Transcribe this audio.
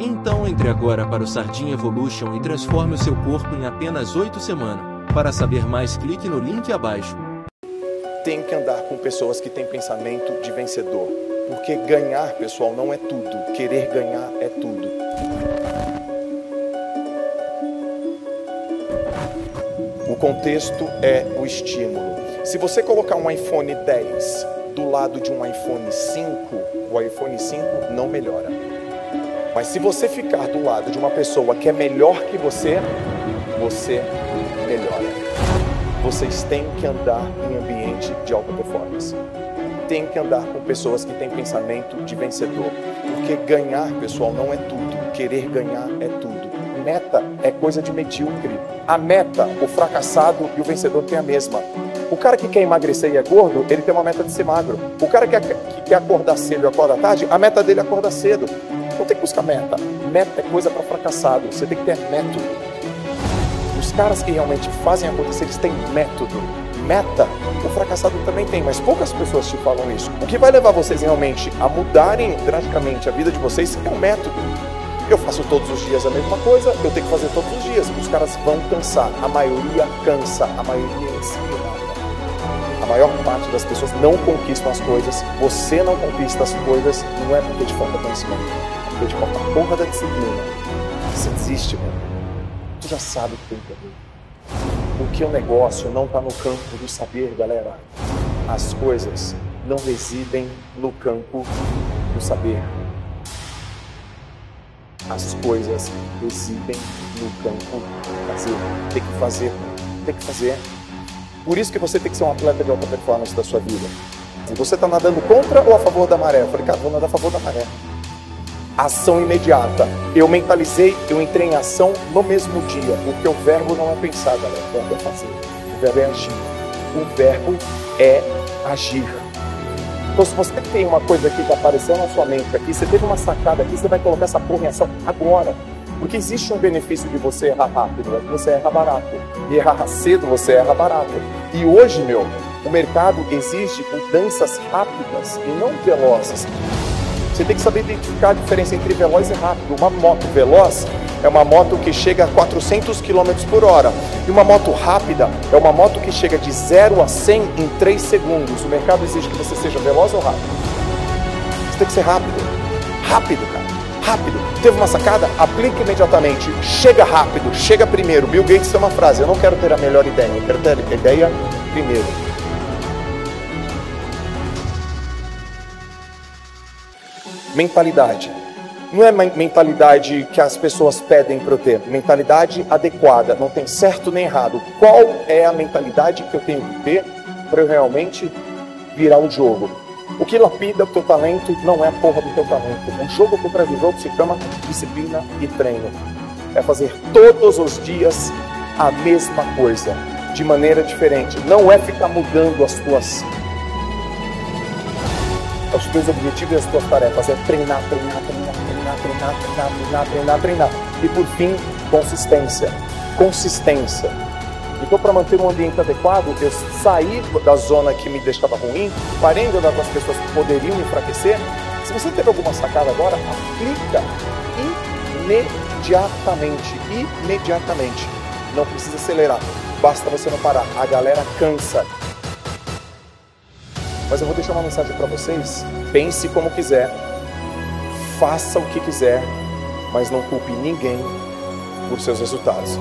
então entre agora para o Sardinha Evolution e transforme o seu corpo em apenas 8 semanas. Para saber mais, clique no link abaixo. Tem que andar com pessoas que têm pensamento de vencedor. Porque ganhar, pessoal, não é tudo. Querer ganhar é tudo. O contexto é o estímulo. Se você colocar um iPhone 10 do lado de um iPhone 5, o iPhone 5 não melhora. Mas se você ficar do lado de uma pessoa que é melhor que você, você melhora. Vocês têm que andar em ambiente de alta performance. Tem que andar com pessoas que têm pensamento de vencedor. Porque ganhar, pessoal, não é tudo. Querer ganhar é tudo. Meta é coisa de medíocre. A meta, o fracassado e o vencedor têm a mesma. O cara que quer emagrecer e é gordo, ele tem uma meta de ser magro. O cara que quer acordar cedo e acorda tarde, a meta dele é acordar cedo. Não tem que buscar meta. Meta é coisa para fracassado. Você tem que ter método. Os caras que realmente fazem acontecer, eles têm método. Meta, o fracassado também tem, mas poucas pessoas te falam isso. O que vai levar vocês realmente a mudarem drasticamente a vida de vocês é um método. Eu faço todos os dias a mesma coisa, eu tenho que fazer todos os dias. Os caras vão cansar. A maioria cansa, a maioria ensina. A maior parte das pessoas não conquistam as coisas. Você não conquista as coisas, não é porque te falta conhecimento falta a porra da disciplina. Você desiste, mano. Tu já sabe o que tem que fazer. Porque o negócio não está no campo do saber, galera. As coisas não residem no campo do saber. As coisas residem no campo do fazer. Tem que fazer, tem que fazer. Por isso que você tem que ser um atleta de alta performance da sua vida. Você está nadando contra ou a favor da maré? Eu falei, cara, vou nadar a favor da maré ação imediata. Eu mentalizei, eu entrei em ação no mesmo dia. Porque o verbo não é pensar, galera. O verbo é fazer. O verbo é agir. O verbo é agir. Então, se você tem uma coisa aqui que apareceu na sua mente aqui, você teve uma sacada aqui, você vai colocar essa porra em ação agora. Porque existe um benefício de você errar rápido, é que você erra barato. E errar cedo, você erra barato. E hoje, meu, o mercado exige mudanças rápidas e não velozes. Você tem que saber identificar a diferença entre veloz e rápido. Uma moto veloz é uma moto que chega a 400 km por hora. E uma moto rápida é uma moto que chega de 0 a 100 em 3 segundos. O mercado exige que você seja veloz ou rápido? Você tem que ser rápido. Rápido, cara. Rápido. Teve uma sacada? Aplique imediatamente. Chega rápido. Chega primeiro. Bill Gates tem uma frase: Eu não quero ter a melhor ideia, eu quero ter a ideia primeiro. Mentalidade. Não é mentalidade que as pessoas pedem para eu ter, mentalidade adequada, não tem certo nem errado. Qual é a mentalidade que eu tenho que ter para eu realmente virar o jogo? O que lapida o teu talento não é a porra do teu talento. O jogo trás do jogo se chama disciplina e treino. É fazer todos os dias a mesma coisa, de maneira diferente. Não é ficar mudando as tuas os teus objetivos e as tuas tarefas. É treinar, treinar, treinar, treinar, treinar, treinar, treinar, treinar, treinar. E por fim, consistência. Consistência. Então, para manter um ambiente adequado, eu saí da zona que me deixava ruim, parei de andar com as pessoas que poderiam me enfraquecer. Se você teve alguma sacada agora, aplica imediatamente. Imediatamente. Não precisa acelerar, basta você não parar. A galera cansa. Mas eu vou deixar uma mensagem para vocês. Pense como quiser, faça o que quiser, mas não culpe ninguém por seus resultados.